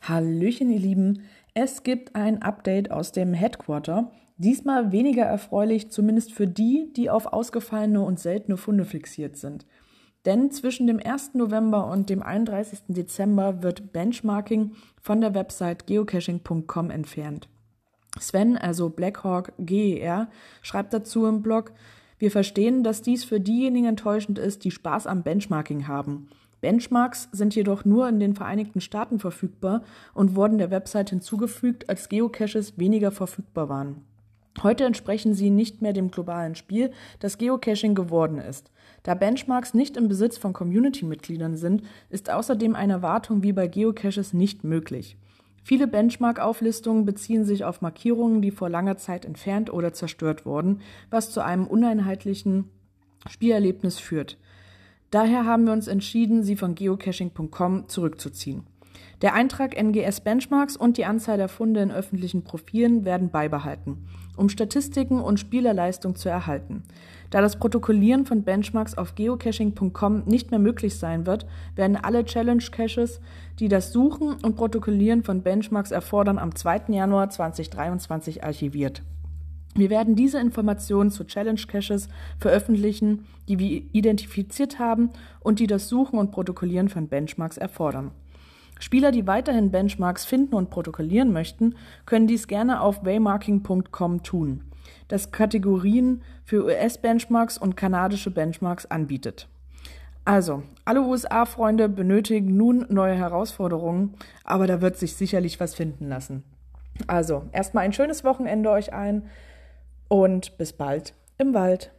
Hallöchen, ihr Lieben. Es gibt ein Update aus dem Headquarter. Diesmal weniger erfreulich, zumindest für die, die auf ausgefallene und seltene Funde fixiert sind. Denn zwischen dem 1. November und dem 31. Dezember wird Benchmarking von der Website geocaching.com entfernt. Sven, also Blackhawk GER, schreibt dazu im Blog, wir verstehen, dass dies für diejenigen enttäuschend ist, die Spaß am Benchmarking haben. Benchmarks sind jedoch nur in den Vereinigten Staaten verfügbar und wurden der Website hinzugefügt, als Geocaches weniger verfügbar waren. Heute entsprechen sie nicht mehr dem globalen Spiel, das Geocaching geworden ist. Da Benchmarks nicht im Besitz von Community-Mitgliedern sind, ist außerdem eine Wartung wie bei Geocaches nicht möglich. Viele Benchmark-Auflistungen beziehen sich auf Markierungen, die vor langer Zeit entfernt oder zerstört wurden, was zu einem uneinheitlichen Spielerlebnis führt. Daher haben wir uns entschieden, sie von geocaching.com zurückzuziehen. Der Eintrag NGS Benchmarks und die Anzahl der Funde in öffentlichen Profilen werden beibehalten, um Statistiken und Spielerleistung zu erhalten. Da das Protokollieren von Benchmarks auf geocaching.com nicht mehr möglich sein wird, werden alle Challenge Caches, die das Suchen und Protokollieren von Benchmarks erfordern, am 2. Januar 2023 archiviert. Wir werden diese Informationen zu Challenge Caches veröffentlichen, die wir identifiziert haben und die das Suchen und Protokollieren von Benchmarks erfordern. Spieler, die weiterhin Benchmarks finden und protokollieren möchten, können dies gerne auf waymarking.com tun, das Kategorien für US-Benchmarks und kanadische Benchmarks anbietet. Also, alle USA-Freunde benötigen nun neue Herausforderungen, aber da wird sich sicherlich was finden lassen. Also, erstmal ein schönes Wochenende euch ein und bis bald im Wald.